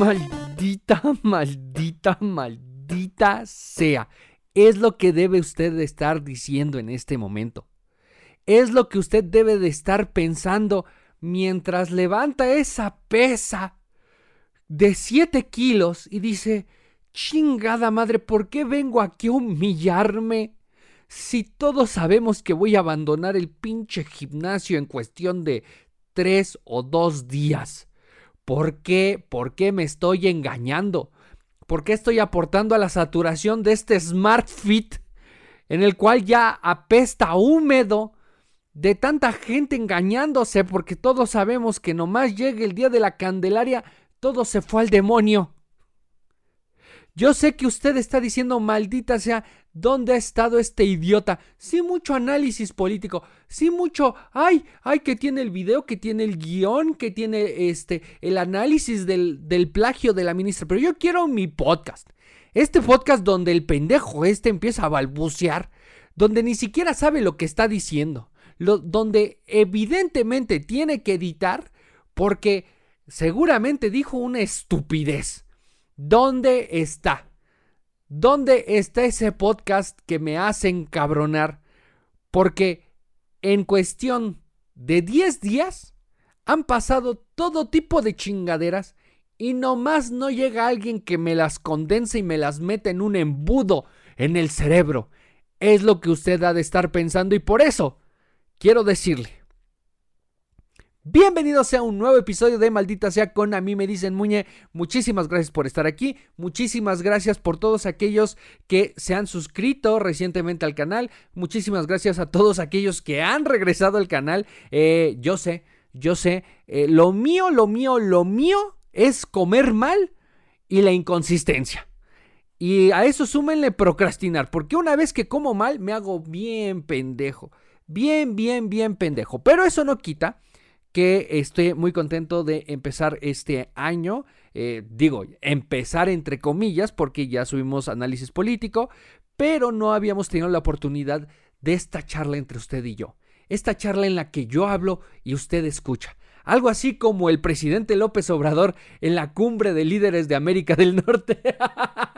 Maldita, maldita, maldita sea. Es lo que debe usted estar diciendo en este momento. Es lo que usted debe de estar pensando mientras levanta esa pesa de 7 kilos y dice, chingada madre, ¿por qué vengo aquí a humillarme? Si todos sabemos que voy a abandonar el pinche gimnasio en cuestión de 3 o 2 días. ¿Por qué? ¿Por qué me estoy engañando? ¿Por qué estoy aportando a la saturación de este Smart Fit en el cual ya apesta húmedo de tanta gente engañándose porque todos sabemos que nomás llegue el día de la Candelaria, todo se fue al demonio? Yo sé que usted está diciendo, maldita sea, ¿Dónde ha estado este idiota? Sí, mucho análisis político. Sí, mucho. Ay, ay, que tiene el video, que tiene el guion, que tiene este, el análisis del, del plagio de la ministra. Pero yo quiero mi podcast. Este podcast donde el pendejo este empieza a balbucear, donde ni siquiera sabe lo que está diciendo, lo, donde evidentemente tiene que editar porque seguramente dijo una estupidez. ¿Dónde está? ¿Dónde está ese podcast que me hace encabronar? Porque en cuestión de 10 días han pasado todo tipo de chingaderas y nomás no llega alguien que me las condense y me las meta en un embudo en el cerebro. Es lo que usted ha de estar pensando y por eso quiero decirle, Bienvenidos a un nuevo episodio de Maldita sea con a mí me dicen Muñe. Muchísimas gracias por estar aquí. Muchísimas gracias por todos aquellos que se han suscrito recientemente al canal. Muchísimas gracias a todos aquellos que han regresado al canal. Eh, yo sé, yo sé. Eh, lo mío, lo mío, lo mío es comer mal y la inconsistencia. Y a eso súmenle procrastinar, porque una vez que como mal me hago bien pendejo. Bien, bien, bien pendejo. Pero eso no quita que estoy muy contento de empezar este año. Eh, digo, empezar entre comillas, porque ya subimos análisis político, pero no habíamos tenido la oportunidad de esta charla entre usted y yo. Esta charla en la que yo hablo y usted escucha. Algo así como el presidente López Obrador en la cumbre de líderes de América del Norte.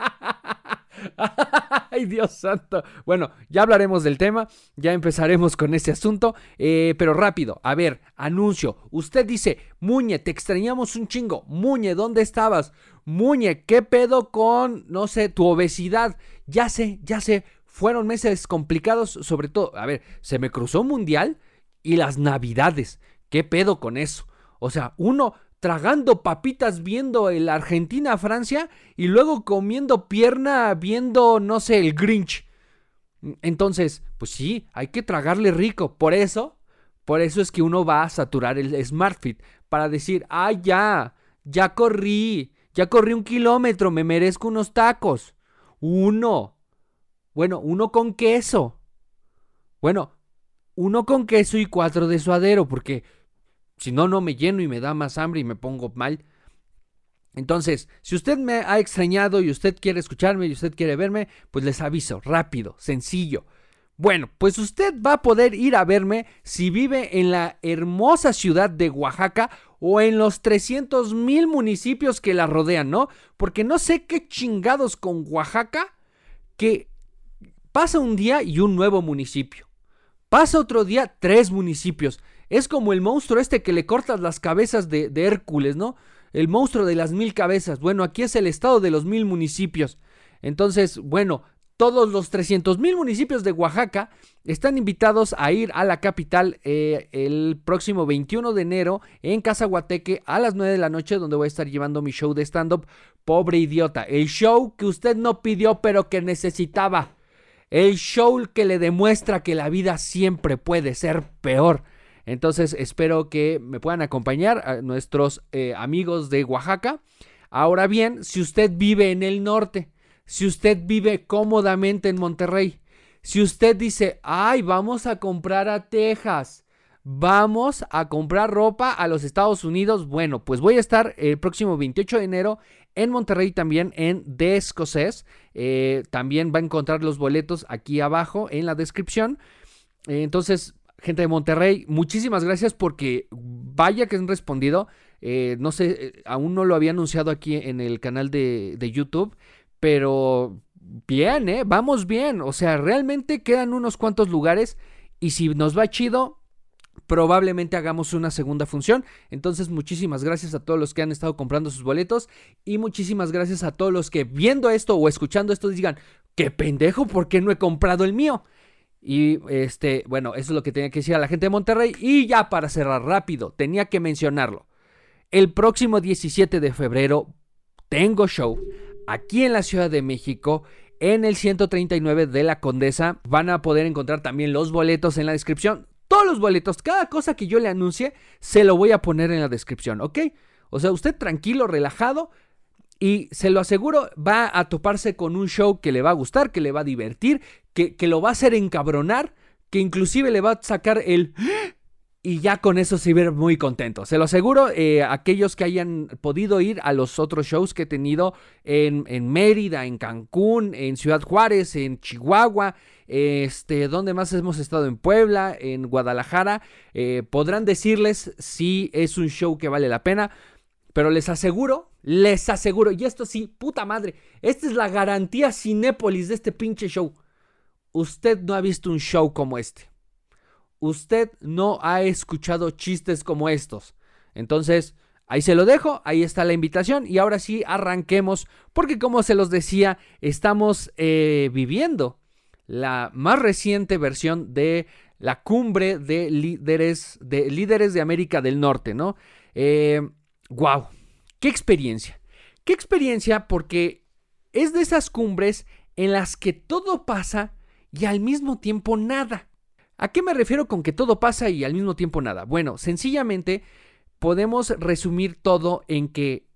Ay, Dios santo. Bueno, ya hablaremos del tema, ya empezaremos con este asunto, eh, pero rápido, a ver, anuncio. Usted dice, Muñe, te extrañamos un chingo. Muñe, ¿dónde estabas? Muñe, ¿qué pedo con, no sé, tu obesidad? Ya sé, ya sé, fueron meses complicados, sobre todo, a ver, se me cruzó un mundial y las navidades. ¿Qué pedo con eso? O sea, uno tragando papitas viendo el Argentina-Francia y luego comiendo pierna viendo, no sé, el Grinch. Entonces, pues sí, hay que tragarle rico. Por eso, por eso es que uno va a saturar el SmartFit para decir, ah, ya, ya corrí, ya corrí un kilómetro, me merezco unos tacos. Uno. Bueno, uno con queso. Bueno, uno con queso y cuatro de suadero, porque si no, no me lleno y me da más hambre y me pongo mal. Entonces, si usted me ha extrañado y usted quiere escucharme y usted quiere verme, pues les aviso, rápido, sencillo. Bueno, pues usted va a poder ir a verme si vive en la hermosa ciudad de Oaxaca o en los 300 mil municipios que la rodean, ¿no? Porque no sé qué chingados con Oaxaca que pasa un día y un nuevo municipio. Pasa otro día tres municipios. Es como el monstruo este que le cortas las cabezas de, Hércules, ¿no? El monstruo de las mil cabezas. Bueno, aquí es el estado de los mil municipios. Entonces, bueno, todos los 300 mil municipios de Oaxaca están invitados a ir a la capital eh, el próximo 21 de enero en Casa Guateque a las 9 de la noche, donde voy a estar llevando mi show de stand-up. Pobre idiota. El show que usted no pidió, pero que necesitaba. El show que le demuestra que la vida siempre puede ser peor. Entonces espero que me puedan acompañar a nuestros eh, amigos de Oaxaca. Ahora bien, si usted vive en el norte, si usted vive cómodamente en Monterrey, si usted dice, ay, vamos a comprar a Texas, vamos a comprar ropa a los Estados Unidos, bueno, pues voy a estar el próximo 28 de enero en Monterrey también en The Escocés. Eh, también va a encontrar los boletos aquí abajo en la descripción. entonces, gente de Monterrey, muchísimas gracias porque vaya que han respondido. Eh, no sé, eh, aún no lo había anunciado aquí en el canal de, YouTube, pero bien, ¿eh? Vamos bien. O sea, realmente quedan unos cuantos lugares y si nos va chido, probablemente hagamos una segunda función. Entonces, muchísimas gracias a todos los que han estado comprando sus boletos y muchísimas gracias a todos los que viendo esto o escuchando esto digan, qué pendejo, ¿por qué no he comprado el mío? Y este, bueno, eso es lo que tenía que decir a la gente de Monterrey. Y ya para cerrar rápido, tenía que mencionarlo. El próximo 17 de febrero tengo show aquí en la Ciudad de México en el 139 de la Condesa. Van a poder encontrar también los boletos en la descripción todos los boletos, cada cosa que yo le anuncie, se lo voy a poner en la descripción, ¿ok? O sea, usted tranquilo, relajado, y se lo aseguro, va a toparse con un show que le va a gustar, que le va a divertir, que, que lo va a hacer encabronar, que inclusive le va a sacar el y ya con eso se ver muy contento. Se lo aseguro, eh, aquellos que hayan podido ir a los otros shows que he tenido en, en, Mérida, en Cancún, en Ciudad Juárez, en Chihuahua, este, donde más hemos estado en Puebla, en Guadalajara, eh, podrán decirles si es un show que vale la pena. Pero les aseguro, les aseguro, y esto sí, puta madre, esta es la garantía Cinépolis de este pinche show. Usted no ha visto un show como este usted no ha escuchado chistes como estos. Entonces, ahí se lo dejo, ahí está la invitación y ahora sí arranquemos porque como se los decía, estamos eh, viviendo la más reciente versión de la cumbre de líderes de, líderes de América del Norte, ¿no? Eh, ¡Wow! ¡Qué experiencia! ¡Qué experiencia! Porque es de esas cumbres en las que todo pasa y al mismo tiempo nada. ¿A qué me refiero con que todo pasa y al mismo tiempo nada? Bueno, sencillamente podemos resumir todo en que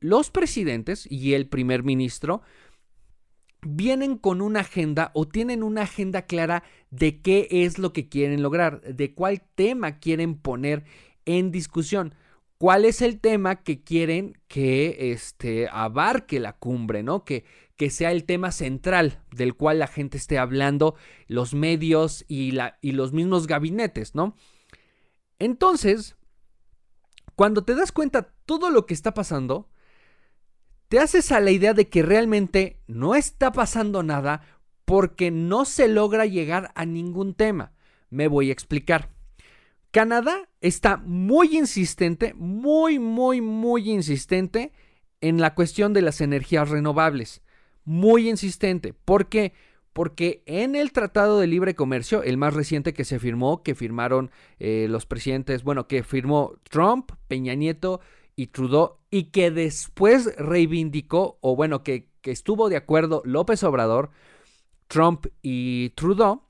los presidentes y el primer ministro vienen con una agenda o tienen una agenda clara de qué es lo que quieren lograr, de cuál tema quieren poner en discusión cuál es el tema que quieren que este, abarque la cumbre, ¿no? Que, que sea el tema central del cual la gente esté hablando, los medios y, la, y los mismos gabinetes, ¿no? Entonces, cuando te das cuenta todo lo que está pasando, te haces a la idea de que realmente no está pasando nada porque no se logra llegar a ningún tema. Me voy a explicar. Canadá está muy insistente, muy, muy, muy insistente en la cuestión de las energías renovables. Muy insistente. ¿Por qué? Porque en el Tratado de Libre Comercio, el más reciente que se firmó, que firmaron eh, los presidentes, bueno, que firmó Trump, Peña Nieto y Trudeau, y que después reivindicó, o bueno, que, que estuvo de acuerdo López Obrador, Trump y Trudeau,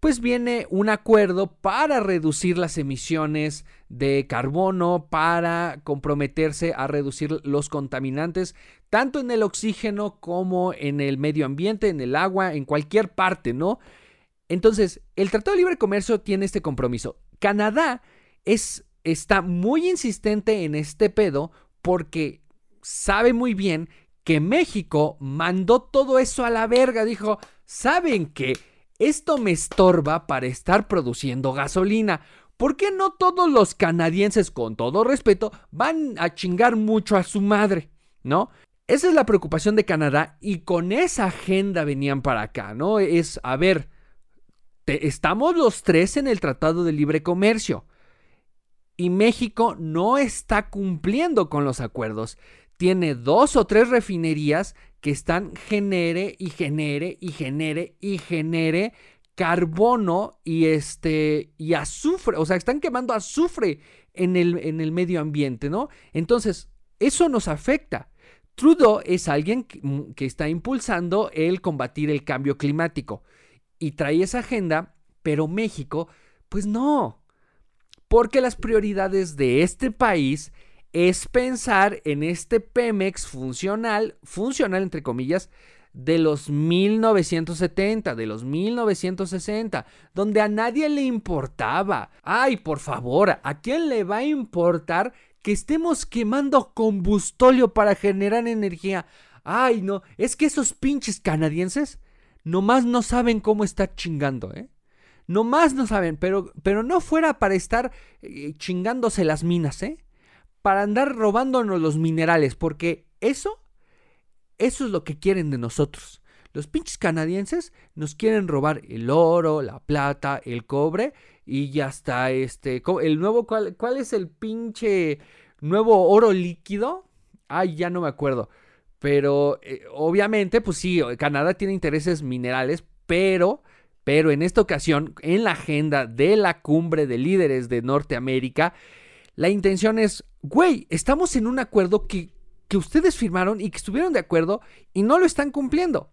pues viene un acuerdo para reducir las emisiones de carbono, para comprometerse a reducir los contaminantes, tanto en el oxígeno como en el medio ambiente, en el agua, en cualquier parte, ¿no? Entonces, el Tratado de Libre Comercio tiene este compromiso. Canadá es, está muy insistente en este pedo porque sabe muy bien que México mandó todo eso a la verga. Dijo, ¿saben qué? Esto me estorba para estar produciendo gasolina. ¿Por qué no todos los canadienses, con todo respeto, van a chingar mucho a su madre? ¿No? Esa es la preocupación de Canadá y con esa agenda venían para acá, ¿no? Es, a ver, estamos los tres en el Tratado de Libre Comercio y México no está cumpliendo con los acuerdos. Tiene dos o tres refinerías que están genere y genere y genere y genere carbono y este y azufre, o sea, están quemando azufre en el, en el medio ambiente, ¿no? Entonces, eso nos afecta. Trudeau es alguien que, mm, que está impulsando el combatir el cambio climático y trae esa agenda, pero México, pues no, porque las prioridades de este país es pensar en este Pemex funcional, funcional entre comillas, de los 1970, de los 1960, donde a nadie le importaba. Ay, por favor, ¿a quién le va a importar que estemos quemando combustóleo para generar energía? Ay, no, es que esos pinches canadienses nomás no saben cómo está chingando, ¿eh? Nomás no saben, pero, pero no fuera para estar eh, chingándose las minas, ¿eh? Para andar robándonos los minerales, porque eso, eso es lo que quieren de nosotros. Los pinches canadienses nos quieren robar el oro, la plata, el cobre y ya está este el nuevo cuál, es el pinche nuevo oro líquido? Ay, ya no me acuerdo. Pero eh, obviamente, pues sí, Canadá tiene intereses minerales, pero pero en esta ocasión, en la agenda de la cumbre de líderes de Norteamérica, la intención es, güey, estamos en un acuerdo que, que ustedes firmaron y que estuvieron de acuerdo y no lo están cumpliendo.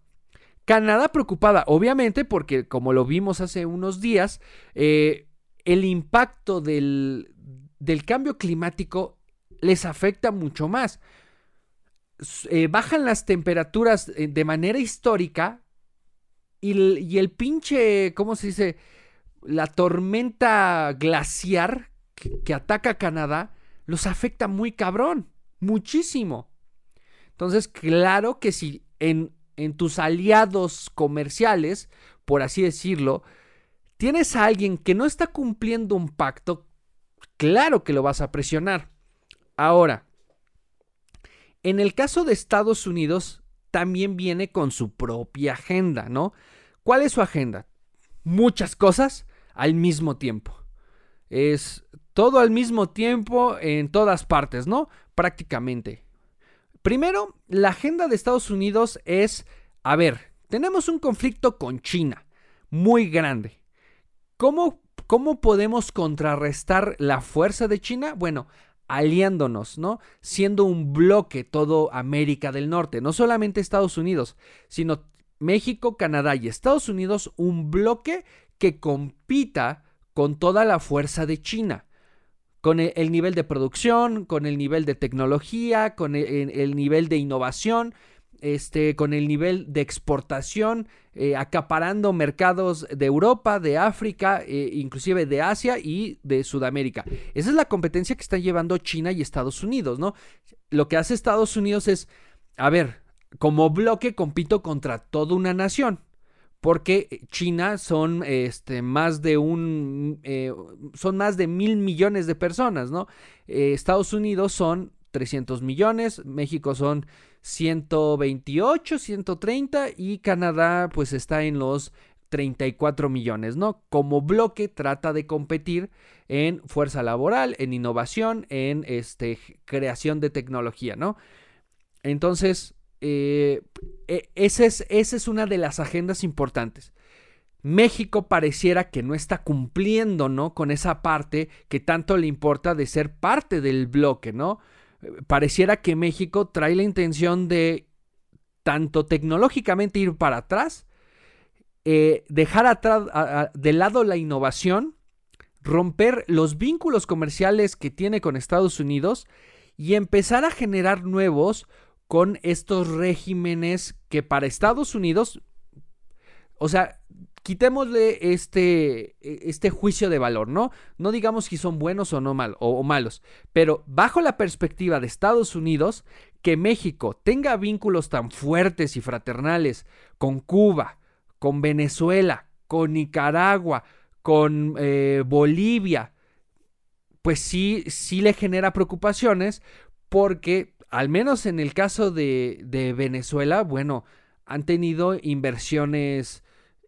Canadá preocupada, obviamente, porque como lo vimos hace unos días, eh, el impacto del, del, cambio climático les afecta mucho más. Eh, bajan las temperaturas eh, de manera histórica y el, pinche, ¿cómo se dice? La tormenta glaciar que, ataca a Canadá los afecta muy cabrón, muchísimo. Entonces, claro que si en en tus aliados comerciales, por así decirlo, tienes a alguien que no está cumpliendo un pacto, claro que lo vas a presionar. Ahora, en el caso de Estados Unidos, también viene con su propia agenda, ¿no? ¿Cuál es su agenda? Muchas cosas al mismo tiempo. Es todo al mismo tiempo en todas partes, ¿no? Prácticamente. Primero, la agenda de Estados Unidos es, a ver, tenemos un conflicto con China muy grande. ¿Cómo, cómo podemos contrarrestar la fuerza de China? Bueno, aliándonos, ¿no? Siendo un bloque todo América del Norte, no solamente Estados Unidos, sino México, Canadá y Estados Unidos, un bloque que compita con toda la fuerza de China con e, el, nivel de producción, con el nivel de tecnología, con e, el, nivel de innovación, este, con el nivel de exportación, eh, acaparando mercados de Europa, de África, eh, inclusive de Asia y de Sudamérica. Esa es la competencia que están llevando China y Estados Unidos, ¿no? Lo que hace Estados Unidos es, a ver, como bloque compito contra toda una nación porque China son este, más de un eh, son más de mil millones de personas, ¿no? Eh, Estados Unidos son 300 millones, México son 128, 130 y Canadá pues está en los 34 millones, ¿no? Como bloque trata de competir en fuerza laboral, en innovación, en este, creación de tecnología, ¿no? Entonces, eh, e, esa, es, esa es una de las agendas importantes. México pareciera que no está cumpliendo, ¿no? Con esa parte que tanto le importa de ser parte del bloque, ¿no? Pareciera que México trae la intención de tanto tecnológicamente ir para atrás, eh, dejar atrás de lado la innovación, romper los vínculos comerciales que tiene con Estados Unidos y empezar a generar nuevos con estos regímenes que para Estados Unidos, o sea, quitémosle este, este juicio de valor, ¿no? No digamos si son buenos o no mal, o, malos, pero bajo la perspectiva de Estados Unidos, que México tenga vínculos tan fuertes y fraternales con Cuba, con Venezuela, con Nicaragua, con eh, Bolivia, pues sí, sí le genera preocupaciones porque al menos en el caso de, Venezuela, bueno, han tenido inversiones,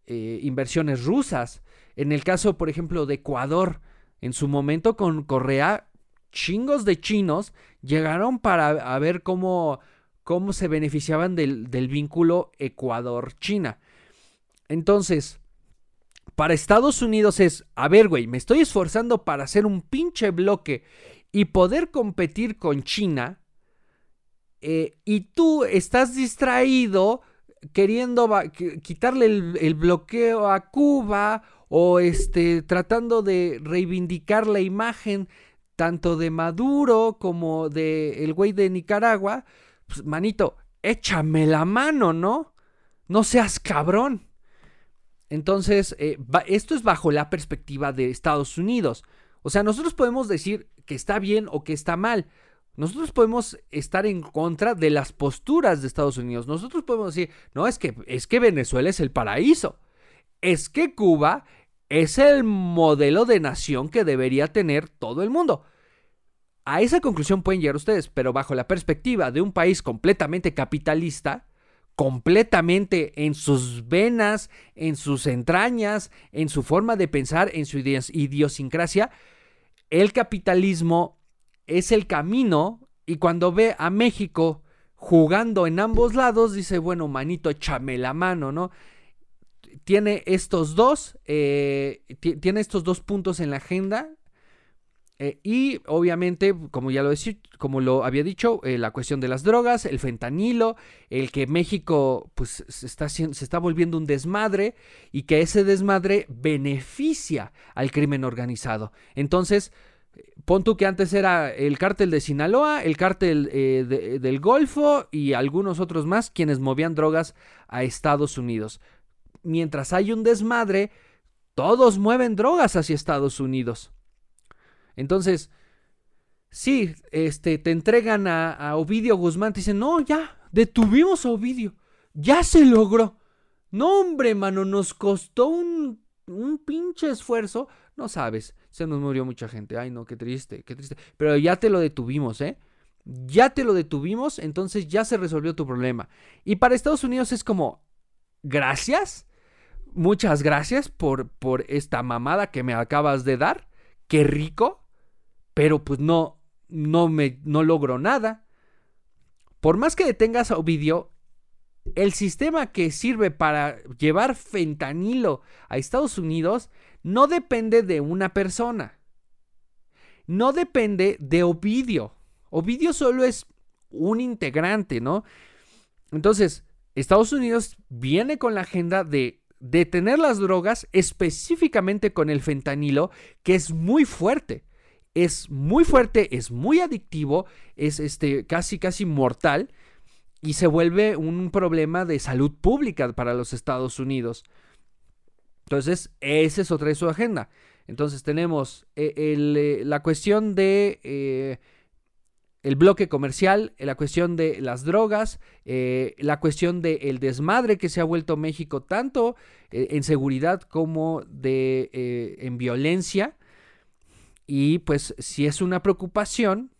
eh, inversiones rusas. En el caso, por ejemplo, de Ecuador, en su momento con Correa, chingos de chinos llegaron para ver cómo, cómo se beneficiaban del, del vínculo Ecuador-China. Entonces, para Estados Unidos es, a ver, güey, me estoy esforzando para hacer un pinche bloque y poder competir con China eh, y tú estás distraído queriendo quitarle el, bloqueo a Cuba o este, tratando de reivindicar la imagen tanto de Maduro como de el güey de Nicaragua, pues manito, échame la mano, ¿no? No seas cabrón. Entonces, eh, esto es bajo la perspectiva de Estados Unidos. O sea, nosotros podemos decir que está bien o que está mal. Nosotros podemos estar en contra de las posturas de Estados Unidos. Nosotros podemos decir, no, es que, es que Venezuela es el paraíso. Es que Cuba es el modelo de nación que debería tener todo el mundo. A esa conclusión pueden llegar ustedes, pero bajo la perspectiva de un país completamente capitalista, completamente en sus venas, en sus entrañas, en su forma de pensar, en su idiosincrasia, el capitalismo es el camino y cuando ve a México jugando en ambos lados, dice, bueno, manito, échame la mano, ¿no? Tiene estos dos, eh, tiene estos dos puntos en la agenda, eh, y obviamente, como ya lo, como lo había dicho, eh, la cuestión de las drogas, el fentanilo, el que México pues, está, se está volviendo un desmadre y que ese desmadre beneficia al crimen organizado. Entonces, pon tú que antes era el cártel de Sinaloa, el cártel eh, del Golfo y algunos otros más quienes movían drogas a Estados Unidos. Mientras hay un desmadre, todos mueven drogas hacia Estados Unidos. Entonces, sí, este, te entregan a, Ovidio Guzmán, te dicen, no, ya, detuvimos a Ovidio, ya se logró. No, hombre, mano, nos costó un, un pinche esfuerzo. No sabes, se nos murió mucha gente. Ay, no, qué triste, qué triste. Pero ya te lo detuvimos, ¿eh? Ya te lo detuvimos, entonces ya se resolvió tu problema. Y para Estados Unidos es como, gracias, muchas gracias por, por esta mamada que me acabas de dar. Qué rico pero pues no, no me, no logro nada. Por más que detengas a Ovidio, el sistema que sirve para llevar fentanilo a Estados Unidos no depende de una persona. No depende de Ovidio. Ovidio solo es un integrante, ¿no? Entonces, Estados Unidos viene con la agenda de detener las drogas, específicamente con el fentanilo, que es muy fuerte es muy fuerte, es muy adictivo, es este, casi, casi mortal y se vuelve un problema de salud pública para los Estados Unidos. Entonces, esa es otra de su agenda. Entonces tenemos eh, eh, la cuestión de eh, el bloque comercial, la cuestión de las drogas, la cuestión del desmadre que se ha vuelto México tanto en seguridad como de, en violencia. Y pues si es una preocupación,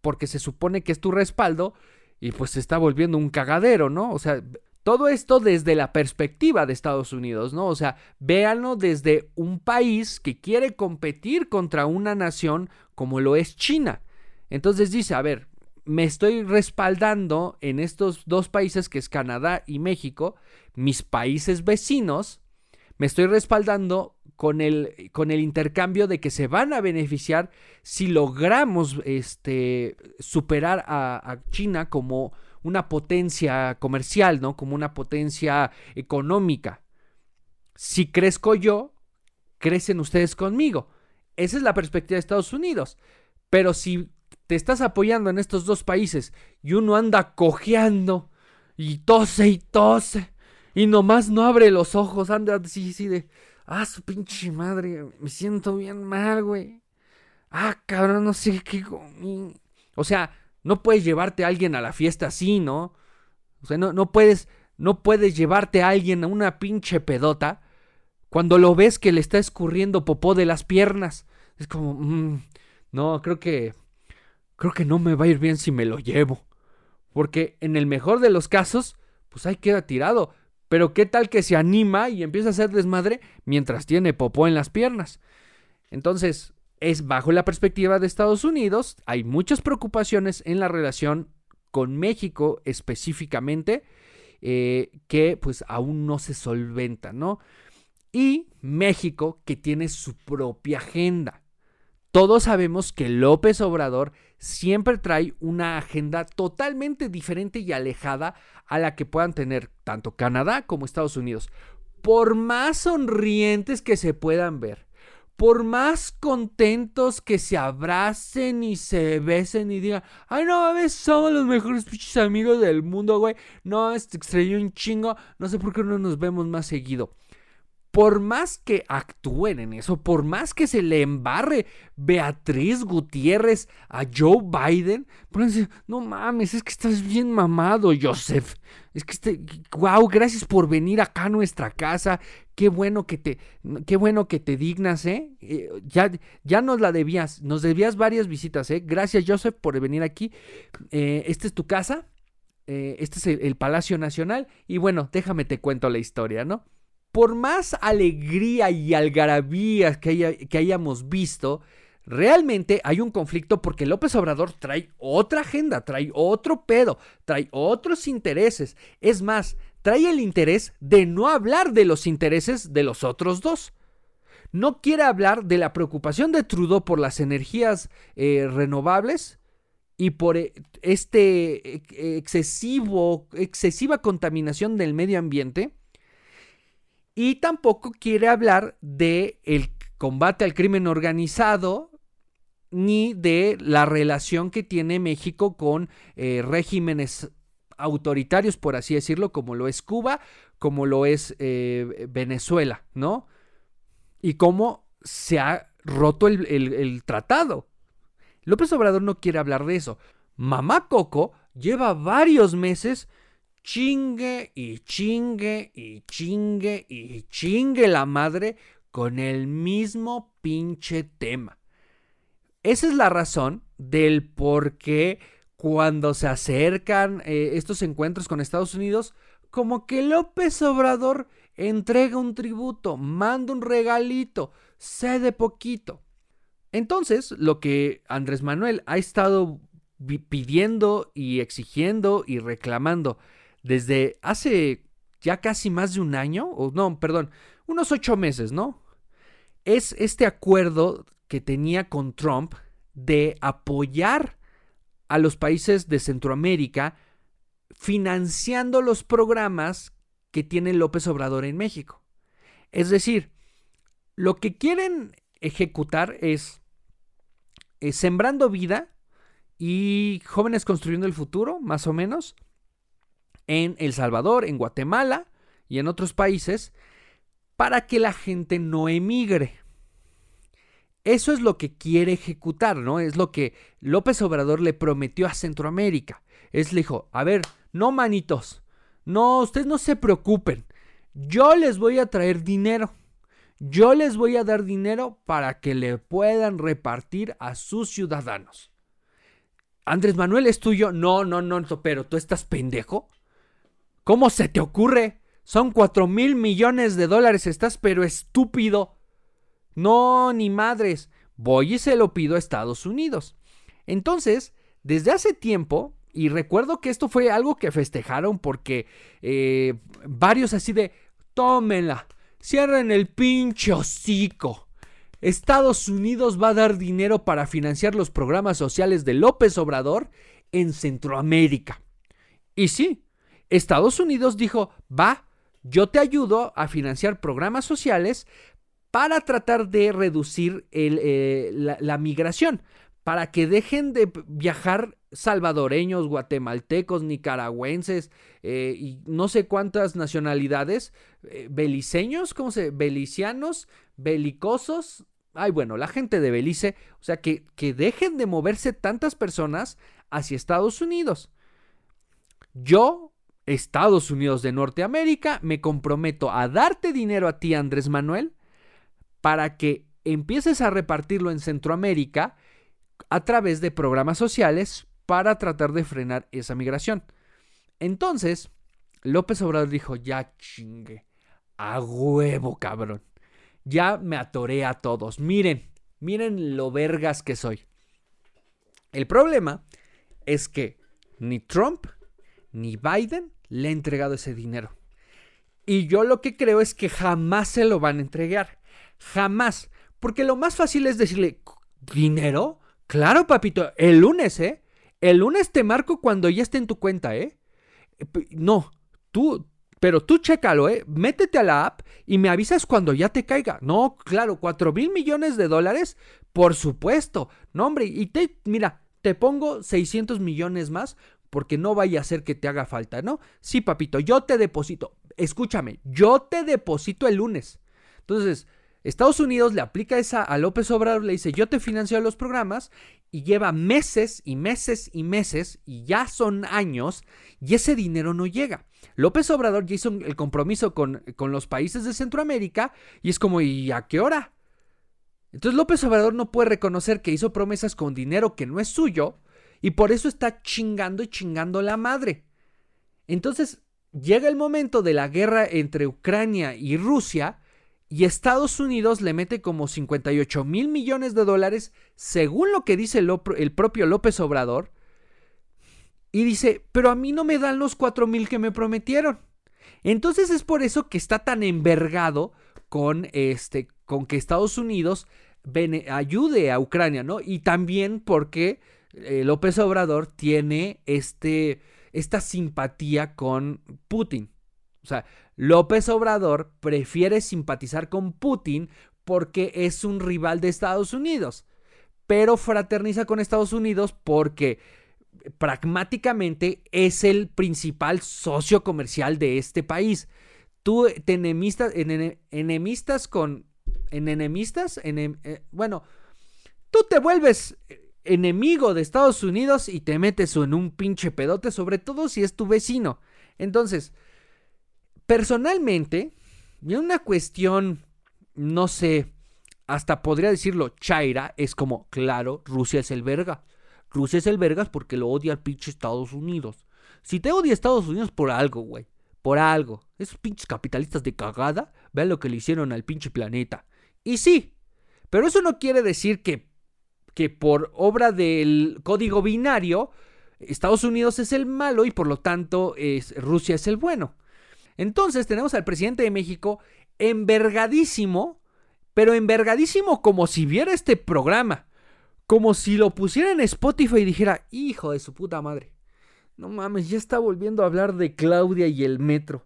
porque se supone que es tu respaldo, y pues se está volviendo un cagadero, ¿no? O sea, todo esto desde la perspectiva de Estados Unidos, ¿no? O sea, véanlo desde un país que quiere competir contra una nación como lo es China. Entonces dice, a ver, me estoy respaldando en estos dos países que es Canadá y México, mis países vecinos, me estoy respaldando con el, con el intercambio de que se van a beneficiar si logramos este, superar a, China como una potencia comercial, ¿no? Como una potencia económica. Si crezco yo, crecen ustedes conmigo. Esa es la perspectiva de Estados Unidos. Pero si te estás apoyando en estos dos países y uno anda cojeando y tose y tose y nomás no abre los ojos, anda así, así de, Ah, su pinche madre, me siento bien mal, güey. Ah, cabrón, no sé qué O sea, no puedes llevarte a alguien a la fiesta así, ¿no? O sea, no, no puedes, no puedes llevarte a alguien a una pinche pedota cuando lo ves que le está escurriendo popó de las piernas. Es como, mm, no, creo que, creo que no me va a ir bien si me lo llevo. Porque en el mejor de los casos, pues ahí queda tirado. Pero qué tal que se anima y empieza a hacer desmadre mientras tiene popó en las piernas. Entonces, es bajo la perspectiva de Estados Unidos, hay muchas preocupaciones en la relación con México específicamente eh, que pues aún no se solventan, ¿no? Y México que tiene su propia agenda. Todos sabemos que López Obrador siempre trae una agenda totalmente diferente y alejada a la que puedan tener tanto Canadá como Estados Unidos. Por más sonrientes que se puedan ver, por más contentos que se abracen y se besen y digan, ay no mames, somos los mejores pinches amigos del mundo, güey. No, este extraño un chingo, no sé por qué no nos vemos más seguido por más que actúen en eso, por más que se le embarre Beatriz Gutiérrez a Joe Biden, no mames, es que estás bien mamado, Joseph. Es que este, wow, gracias por venir acá a nuestra casa. Qué bueno que te, qué bueno que te dignas, ¿eh? eh ya, ya nos la debías, nos debías varias visitas, ¿eh? Gracias, Joseph, por venir aquí. Eh, esta es tu casa, eh, este es el Palacio Nacional. Y bueno, déjame te cuento la historia, ¿no? Por más alegría y algarabía que, que hayamos visto, realmente hay un conflicto porque López Obrador trae otra agenda, trae otro pedo, trae otros intereses. Es más, trae el interés de no hablar de los intereses de los otros dos. No quiere hablar de la preocupación de Trudeau por las energías eh, renovables y por eh, este eh, excesivo, excesiva contaminación del medio ambiente y tampoco quiere hablar de el combate al crimen organizado ni de la relación que tiene México con eh, regímenes autoritarios, por así decirlo, como lo es Cuba, como lo es eh, Venezuela, ¿no? Y cómo se ha roto el, el tratado. López Obrador no quiere hablar de eso. Mamá Coco lleva varios meses chingue y chingue y chingue y chingue la madre con el mismo pinche tema. Esa es la razón del por qué cuando se acercan eh, estos encuentros con Estados Unidos, como que López Obrador entrega un tributo, manda un regalito, cede poquito. Entonces, lo que Andrés Manuel ha estado pidiendo y exigiendo y reclamando desde hace ya casi más de un año, o no, perdón, unos ocho meses, ¿no? Es este acuerdo que tenía con Trump de apoyar a los países de Centroamérica financiando los programas que tiene López Obrador en México. Es decir, lo que quieren ejecutar es, es sembrando vida y jóvenes construyendo el futuro, más o menos, en El Salvador, en Guatemala y en otros países para que la gente no emigre. Eso es lo que quiere ejecutar, ¿no? Es lo que López Obrador le prometió a Centroamérica. Es le dijo, a ver, no manitos, no, ustedes no se preocupen, yo les voy a traer dinero. Yo les voy a dar dinero para que le puedan repartir a sus ciudadanos. Andrés Manuel es tuyo. No, no, no, pero tú estás pendejo. ¿Cómo se te ocurre? Son cuatro mil millones de dólares. Estás pero estúpido. No, ni madres. Voy y se lo pido a Estados Unidos. Entonces, desde hace tiempo, y recuerdo que esto fue algo que festejaron porque eh, varios así de, tómenla, cierren el pinche hocico. Estados Unidos va a dar dinero para financiar los programas sociales de López Obrador en Centroamérica. Y sí, Estados Unidos dijo, va, yo te ayudo a financiar programas sociales para tratar de reducir eh, la, migración, para que dejen de viajar salvadoreños, guatemaltecos, nicaragüenses eh, y no sé cuántas nacionalidades, eh, beliceños, ¿cómo se? Belicianos, belicosos. Ay, bueno, la gente de Belice, o sea, que, que dejen de moverse tantas personas hacia Estados Unidos. Yo Estados Unidos de Norteamérica, me comprometo a darte dinero a ti, Andrés Manuel, para que empieces a repartirlo en Centroamérica a través de programas sociales para tratar de frenar esa migración. Entonces, López Obrador dijo, ya chingue, a huevo, cabrón. Ya me atoré a todos. Miren, miren lo vergas que soy. El problema es que ni Trump ni Biden le ha entregado ese dinero. Y yo lo que creo es que jamás se lo van a entregar. Jamás. Porque lo más fácil es decirle, ¿dinero? Claro, papito, el lunes, ¿eh? El lunes te marco cuando ya esté en tu cuenta, ¿eh? No, tú, pero tú chécalo, ¿eh? Métete a la app y me avisas cuando ya te caiga. No, claro, cuatro mil millones de dólares, por supuesto. No, hombre, y te, mira, te pongo 600 millones más porque no vaya a ser que te haga falta, ¿no? Sí, papito, yo te deposito. Escúchame, yo te deposito el lunes. Entonces, Estados Unidos le aplica esa a López Obrador, le dice, yo te financio los programas y lleva meses y meses y meses y ya son años y ese dinero no llega. López Obrador ya hizo el compromiso con, con los países de Centroamérica y es como, ¿y a qué hora? Entonces López Obrador no puede reconocer que hizo promesas con dinero que no es suyo y por eso está chingando y chingando la madre. Entonces llega el momento de la guerra entre Ucrania y Rusia y Estados Unidos le mete como 58 mil millones de dólares, según lo que dice el, propio López Obrador. Y dice, pero a mí no me dan los 4 mil que me prometieron. Entonces es por eso que está tan envergado con, este, con que Estados Unidos ayude a Ucrania, ¿no? Y también porque eh, López Obrador tiene este, esta simpatía con Putin. O sea, López Obrador prefiere simpatizar con Putin porque es un rival de Estados Unidos, pero fraterniza con Estados Unidos porque pragmáticamente es el principal socio comercial de este país. Tú te enemistas, enemistas con... enemistas, eh, bueno, tú te vuelves enemigo de Estados Unidos y te metes en un pinche pedote, sobre todo si es tu vecino. Entonces, personalmente, y una cuestión, no sé, hasta podría decirlo, Chaira, es como, claro, Rusia es el verga. Rusia es el vergas porque lo odia al pinche Estados Unidos. Si te odia Estados Unidos por algo, güey. Por algo. Esos pinches capitalistas de cagada, vean lo que le hicieron al pinche planeta. Y sí, pero eso no quiere decir que que por obra del código binario, Estados Unidos es el malo y por lo tanto es, Rusia es el bueno. Entonces tenemos al presidente de México envergadísimo, pero envergadísimo como si viera este programa. Como si lo pusiera en Spotify y dijera, hijo de su puta madre. No mames, ya está volviendo a hablar de Claudia y el metro.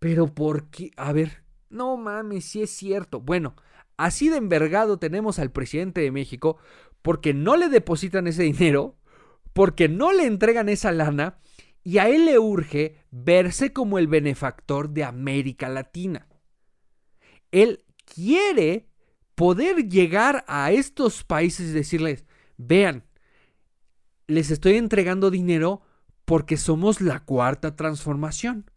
Pero ¿por qué? A ver, no mames, si es cierto. Bueno, así de envergado tenemos al presidente de México porque no le depositan ese dinero, porque no le entregan esa lana y a él le urge verse como el benefactor de América Latina. Él quiere poder llegar a estos países y decirles, vean, les estoy entregando dinero porque somos la cuarta transformación,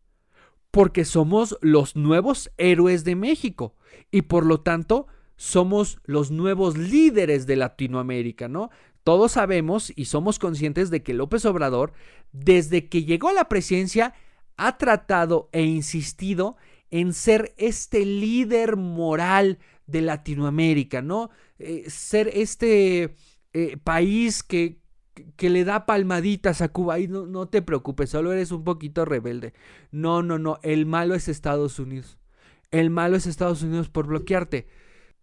porque somos los nuevos héroes de México y por lo tanto somos los nuevos líderes de Latinoamérica, ¿no? Todos sabemos y somos conscientes de que López Obrador, desde que llegó a la presidencia, ha tratado e insistido en ser este líder moral de Latinoamérica, ¿no? Eh, ser este eh, país que, que le da palmaditas a Cuba. Y no, no te preocupes, solo eres un poquito rebelde. No, no, no. El malo es Estados Unidos. El malo es Estados Unidos por bloquearte.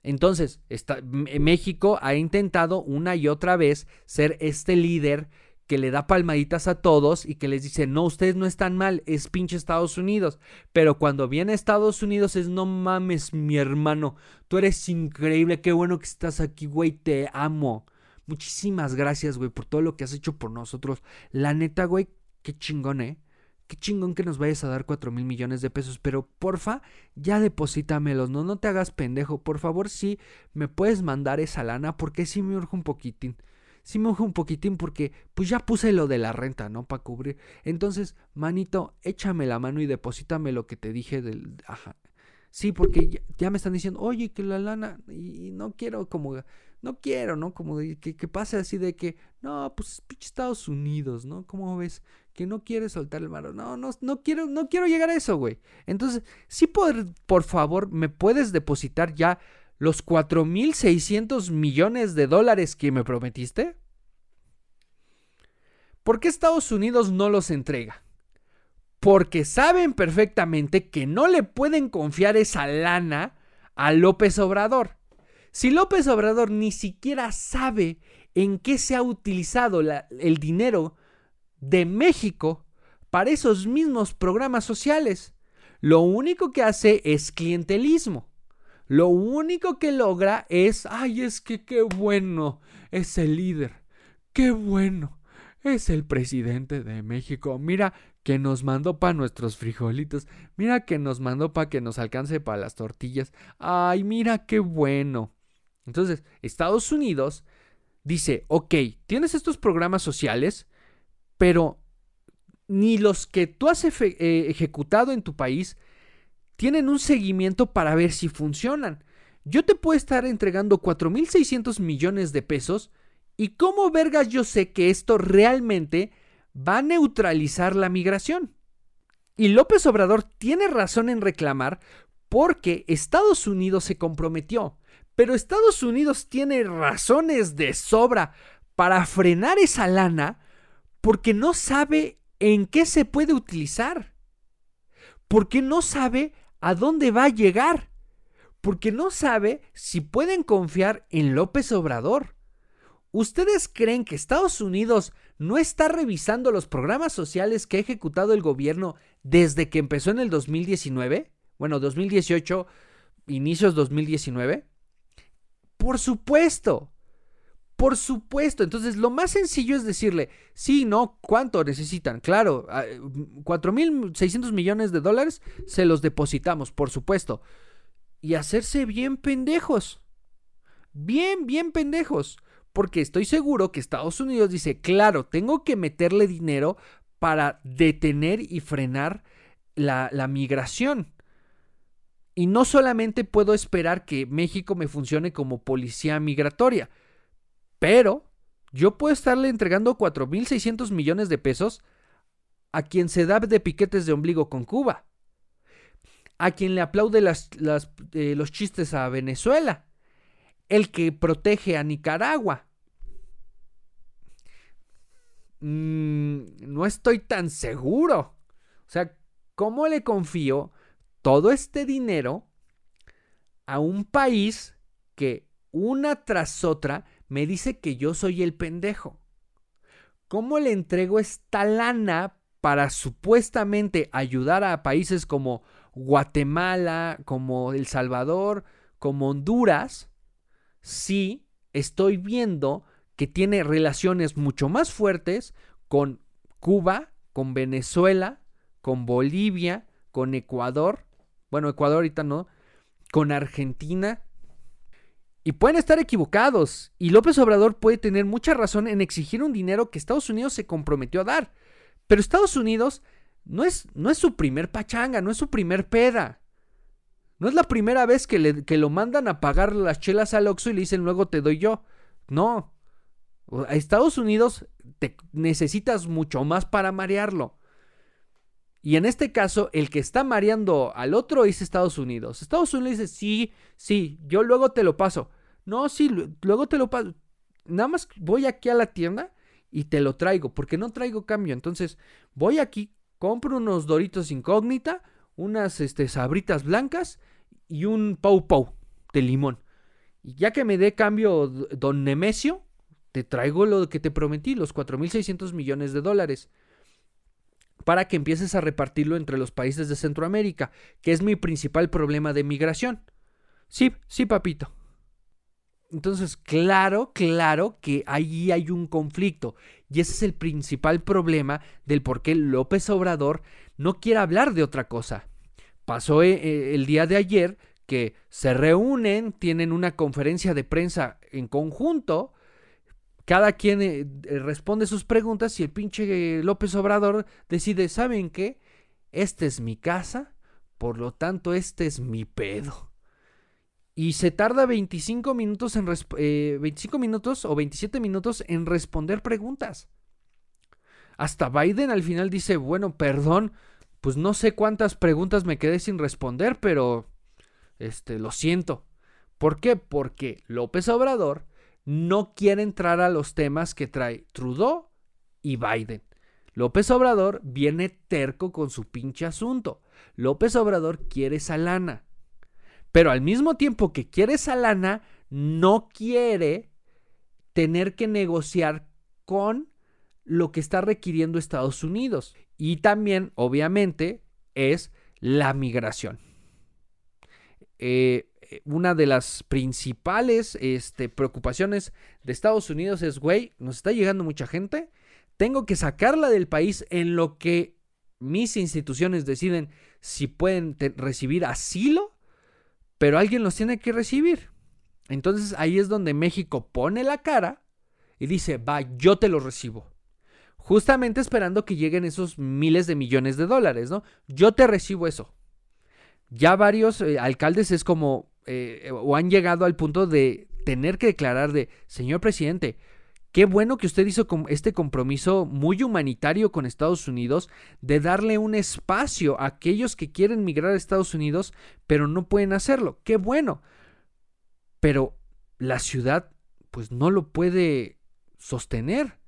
Entonces, México ha intentado una y otra vez ser este líder que le da palmaditas a todos y que les dice, no, ustedes no están mal, es pinche Estados Unidos. Pero cuando viene Estados Unidos es, no mames, mi hermano, tú eres increíble, qué bueno que estás aquí, güey, te amo. Muchísimas gracias, güey, por todo lo que has hecho por nosotros. La neta, güey, qué chingón, ¿eh? Qué chingón que nos vayas a dar 4 mil millones de pesos, pero porfa, ya deposítamelos, no, no te hagas pendejo, por favor, sí, me puedes mandar esa lana porque sí me urge un poquitín. Sí me urge un poquitín porque pues ya puse lo de la renta, ¿no? Para cubrir. Entonces, manito, échame la mano y deposítame lo que te dije del... Ajá. Sí, porque ya, me están diciendo, oye, que la lana, y, no quiero como, no quiero, ¿no? Como que, que pase así de que, no, pues pinche Estados Unidos, ¿no? ¿Cómo ves? que no quiere soltar el mano. No, no, no quiero, no quiero llegar a eso, güey. Entonces, sí, por, por favor, me puedes depositar ya los 4.600 millones de dólares que me prometiste. ¿Por qué Estados Unidos no los entrega? Porque saben perfectamente que no le pueden confiar esa lana a López Obrador. Si López Obrador ni siquiera sabe en qué se ha utilizado el dinero de México para esos mismos programas sociales. Lo único que hace es clientelismo. Lo único que logra es, ay, es que qué bueno es el líder, qué bueno es el presidente de México. Mira, que nos mandó para nuestros frijolitos. Mira que nos mandó para que nos alcance para las tortillas. Ay, mira qué bueno. Entonces, Estados Unidos dice, ok, tienes estos programas sociales, pero ni los que tú has eh, ejecutado en tu país tienen un seguimiento para ver si funcionan. Yo te puedo estar entregando 4.600 millones de pesos y cómo vergas yo sé que esto realmente va a neutralizar la migración. Y López Obrador tiene razón en reclamar porque Estados Unidos se comprometió, pero Estados Unidos tiene razones de sobra para frenar esa lana porque no sabe en qué se puede utilizar, porque no sabe a dónde va a llegar, porque no sabe si pueden confiar en López Obrador. ¿Ustedes creen que Estados Unidos no está revisando los programas sociales que ha ejecutado el gobierno desde que empezó en el 2019? Bueno, 2018, inicios 2019. Por supuesto. Por supuesto. Entonces, lo más sencillo es decirle, sí, no, ¿cuánto necesitan? Claro, 4.600 millones de dólares se los depositamos, por supuesto. Y hacerse bien pendejos. Bien, bien pendejos. Porque estoy seguro que Estados Unidos dice, claro, tengo que meterle dinero para detener y frenar la, la migración. Y no solamente puedo esperar que México me funcione como policía migratoria pero yo puedo estarle entregando 4.600 millones de pesos a quien se da de piquetes de ombligo con Cuba, a quien le aplaude eh, los chistes a Venezuela, el que protege a Nicaragua. Mm, no estoy tan seguro. O sea, ¿cómo le confío todo este dinero a un país que una tras otra me dice que yo soy el pendejo. ¿Cómo le entrego esta lana para supuestamente ayudar a países como Guatemala, como El Salvador, como Honduras, si estoy viendo que tiene relaciones mucho más fuertes con Cuba, con Venezuela, con Bolivia, con Ecuador, bueno, Ecuador ahorita no, con Argentina, y pueden estar equivocados. Y López Obrador puede tener mucha razón en exigir un dinero que Estados Unidos se comprometió a dar. Pero Estados Unidos no es, no es su primer pachanga, no es su primer peda. No es la primera vez que, le, que lo mandan a pagar las chelas al Oxxo y le dicen luego te doy yo. No. A Estados Unidos te necesitas mucho más para marearlo. Y en este caso, el que está mareando al otro es Estados Unidos. Estados Unidos dice, sí, sí, yo luego te lo paso. No, sí, luego te lo paso. Nada más voy aquí a la tienda y te lo traigo, porque no traigo cambio. Entonces, voy aquí, compro unos doritos incógnita, unas este, sabritas blancas y un pau pau de limón. Y ya que me dé cambio don Nemesio, te traigo lo que te prometí, los 4.600 millones de dólares. Para que empieces a repartirlo entre los países de Centroamérica, que es mi principal problema de migración. Sí, sí, papito. Entonces, claro, claro que ahí hay un conflicto. Y ese es el principal problema del por qué López Obrador no quiere hablar de otra cosa. Pasó eh, eh, el día de ayer que se reúnen, tienen una conferencia de prensa en conjunto, cada quien eh, responde sus preguntas y el pinche López Obrador decide, ¿saben qué? Esta es mi casa, por lo tanto este es mi pedo. Y se tarda 25 minutos, en 25 eh, minutos o 27 minutos en responder preguntas. Hasta Biden al final dice, bueno, perdón, pues no sé cuántas preguntas me quedé sin responder, pero este, lo siento. ¿Por qué? Porque López Obrador no quiere entrar a los temas que trae Trudeau y Biden. López Obrador viene terco con su pinche asunto. López Obrador quiere esa lana. Pero al mismo tiempo que quiere esa lana, no quiere tener que negociar con lo que está requiriendo Estados Unidos. Y también, obviamente, es la migración. Eh, una de las principales este, preocupaciones de Estados Unidos es, güey, nos está llegando mucha gente, tengo que sacarla del país en lo que mis instituciones deciden si pueden recibir asilo, pero alguien los tiene que recibir. Entonces ahí es donde México pone la cara y dice, va, yo te lo recibo. Justamente esperando que lleguen esos miles de millones de dólares, ¿no? Yo te recibo eso. Ya varios eh, alcaldes es como, eh, o han llegado al punto de tener que declarar de, señor presidente, Qué bueno que usted hizo este compromiso muy humanitario con Estados Unidos de darle un espacio a aquellos que quieren migrar a Estados Unidos pero no pueden hacerlo. Qué bueno. Pero la ciudad pues no lo puede sostener.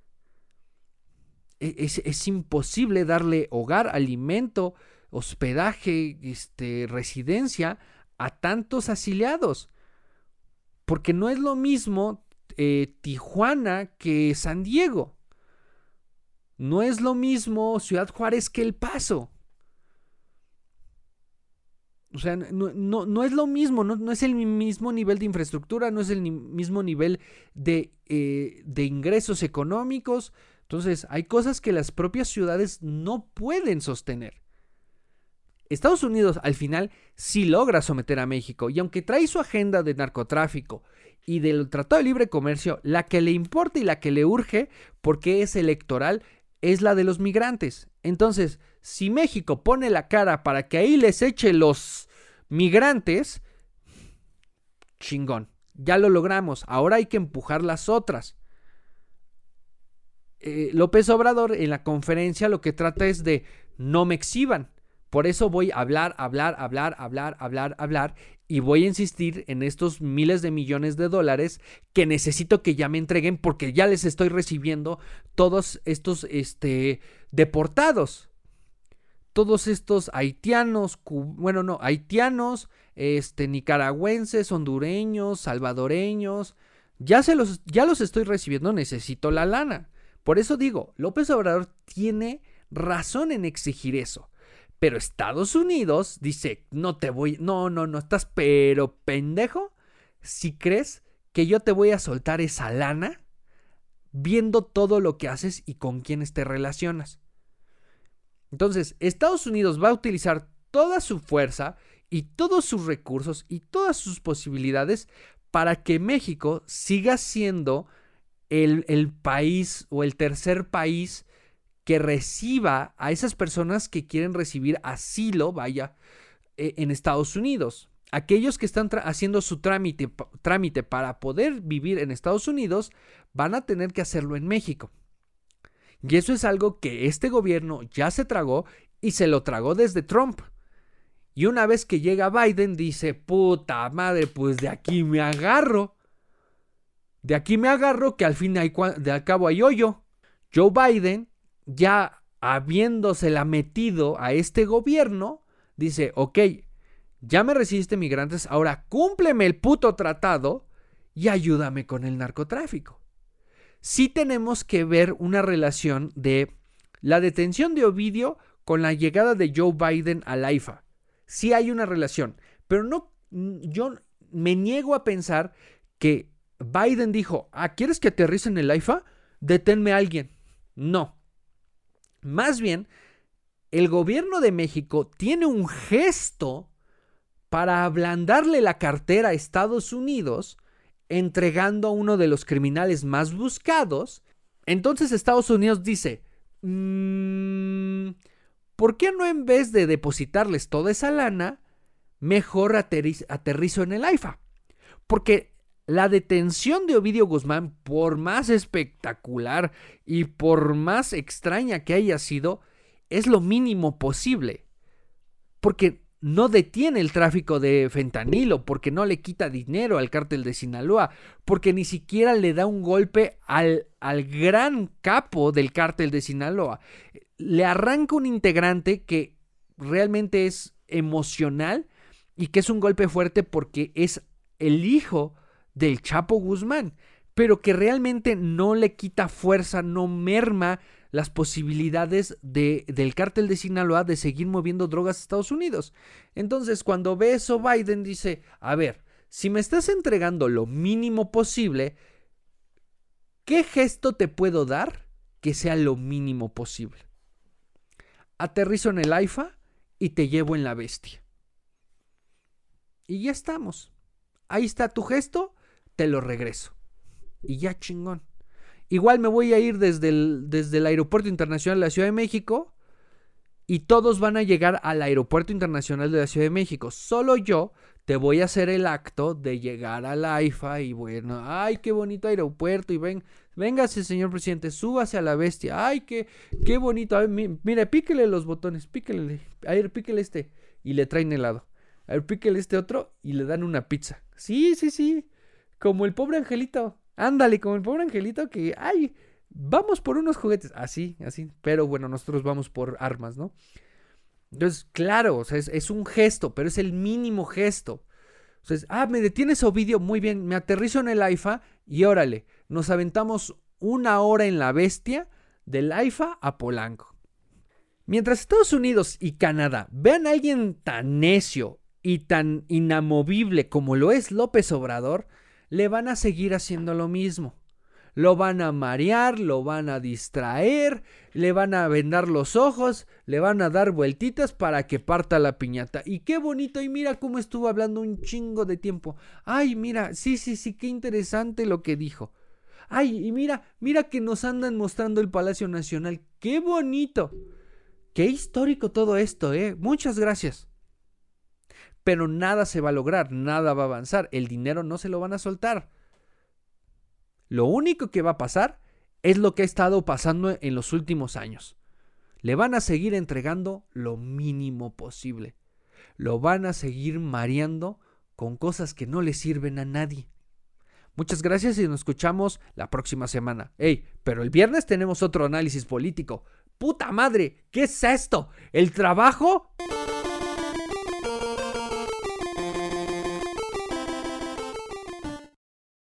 E-, es, imposible darle hogar, alimento, hospedaje, este, residencia a tantos asiliados. Porque no es lo mismo eh, Tijuana que San Diego. No es lo mismo Ciudad Juárez que El Paso. O sea, no, es lo mismo, no, es el mismo nivel de infraestructura, no es el mismo nivel de, eh, de ingresos económicos. Entonces, hay cosas que las propias ciudades no pueden sostener. Estados Unidos al final sí logra someter a México y aunque trae su agenda de narcotráfico y del Tratado de Libre Comercio, la que le importa y la que le urge, porque es electoral, es la de los migrantes. Entonces, si México pone la cara para que ahí les eche los migrantes, chingón, ya lo logramos, ahora hay que empujar las otras. Eh, López Obrador en la conferencia lo que trata es de no me exhiban. Por eso voy a hablar, hablar, hablar, hablar, hablar, hablar y voy a insistir en estos miles de millones de dólares que necesito que ya me entreguen porque ya les estoy recibiendo todos estos este, deportados. Todos estos haitianos, bueno, no, haitianos, este, nicaragüenses, hondureños, salvadoreños, ya, se los, ya los estoy recibiendo, necesito la lana. Por eso digo, López Obrador tiene razón en exigir eso. Pero Estados Unidos dice, no te voy, no, no, no, estás pero pendejo si crees que yo te voy a soltar esa lana viendo todo lo que haces y con quiénes te relacionas. Entonces, Estados Unidos va a utilizar toda su fuerza y todos sus recursos y todas sus posibilidades para que México siga siendo el, el país o el tercer país que reciba a esas personas que quieren recibir asilo, vaya, e, en Estados Unidos. Aquellos que están haciendo su trámite, trámite para poder vivir en Estados Unidos van a tener que hacerlo en México. Y eso es algo que este gobierno ya se tragó y se lo tragó desde Trump. Y una vez que llega Biden dice, puta madre, pues de aquí me agarro. De aquí me agarro que al fin de al cabo hay hoyo. Joe Biden ya habiéndosela metido a este gobierno, dice, ok, ya me recibiste migrantes, ahora cúmpleme el puto tratado y ayúdame con el narcotráfico. Sí tenemos que ver una relación de la detención de Ovidio con la llegada de Joe Biden al AIFA. Sí hay una relación, pero no, yo me niego a pensar que Biden dijo, ah, ¿quieres que aterrice en el AIFA? Deténme a alguien. No, más bien, el gobierno de México tiene un gesto para ablandarle la cartera a Estados Unidos, entregando a uno de los criminales más buscados. Entonces Estados Unidos dice, mm, ¿por qué no en vez de depositarles toda esa lana, mejor aterrizo en el AIFA? Porque la detención de Ovidio Guzmán, por más espectacular y por más extraña que haya sido, es lo mínimo posible. Porque no detiene el tráfico de fentanilo, porque no le quita dinero al cártel de Sinaloa, porque ni siquiera le da un golpe al, al gran capo del cártel de Sinaloa. Le arranca un integrante que realmente es emocional y que es un golpe fuerte porque es el hijo del Chapo Guzmán, pero que realmente no le quita fuerza, no merma las posibilidades de, del cártel de Sinaloa de seguir moviendo drogas a Estados Unidos. Entonces, cuando ve eso, Biden dice, a ver, si me estás entregando lo mínimo posible, ¿qué gesto te puedo dar que sea lo mínimo posible? aterrizo en el AIFA y te llevo en la bestia. Y ya estamos. Ahí está tu gesto, te lo regreso. Y ya chingón. Igual me voy a ir desde el, desde el Aeropuerto Internacional de la Ciudad de México y todos van a llegar al Aeropuerto Internacional de la Ciudad de México. Solo yo te voy a hacer el acto de llegar al AIFA y bueno, ay, qué bonito aeropuerto y ven, véngase señor presidente, súbase a la bestia, ay, qué, qué bonito, mire, píquele los botones, píquele, a ver, píquele este y le traen helado, a ver, píquele este otro y le dan una pizza. Sí, sí, sí, como el pobre angelito, ándale, como el pobre angelito que, ay, vamos por unos juguetes, así, así, pero bueno, nosotros vamos por armas, ¿no? Entonces, claro, es, un gesto, pero es el mínimo gesto. Entonces, ah, me detienes Ovidio, muy bien, me aterrizo en el AIFA y órale, nos aventamos una hora en la bestia del AIFA a Polanco. Mientras Estados Unidos y Canadá vean a alguien tan necio y tan inamovible como lo es López Obrador, le van a seguir haciendo lo mismo lo van a marear, lo van a distraer, le van a vendar los ojos, le van a dar vueltitas para que parta la piñata. Y qué bonito, y mira cómo estuvo hablando un chingo de tiempo. Ay, mira, sí, sí, sí, qué interesante lo que dijo. Ay, y mira, mira que nos andan mostrando el Palacio Nacional. Qué bonito. Qué histórico todo esto, ¿eh? Muchas gracias. Pero nada se va a lograr, nada va a avanzar. El dinero no se lo van a soltar. Lo único que va a pasar es lo que ha estado pasando en los últimos años. Le van a seguir entregando lo mínimo posible. Lo van a seguir mareando con cosas que no le sirven a nadie. Muchas gracias y nos escuchamos la próxima semana. Ey, pero el viernes tenemos otro análisis político. ¡Puta madre! ¿Qué es esto? ¿El trabajo?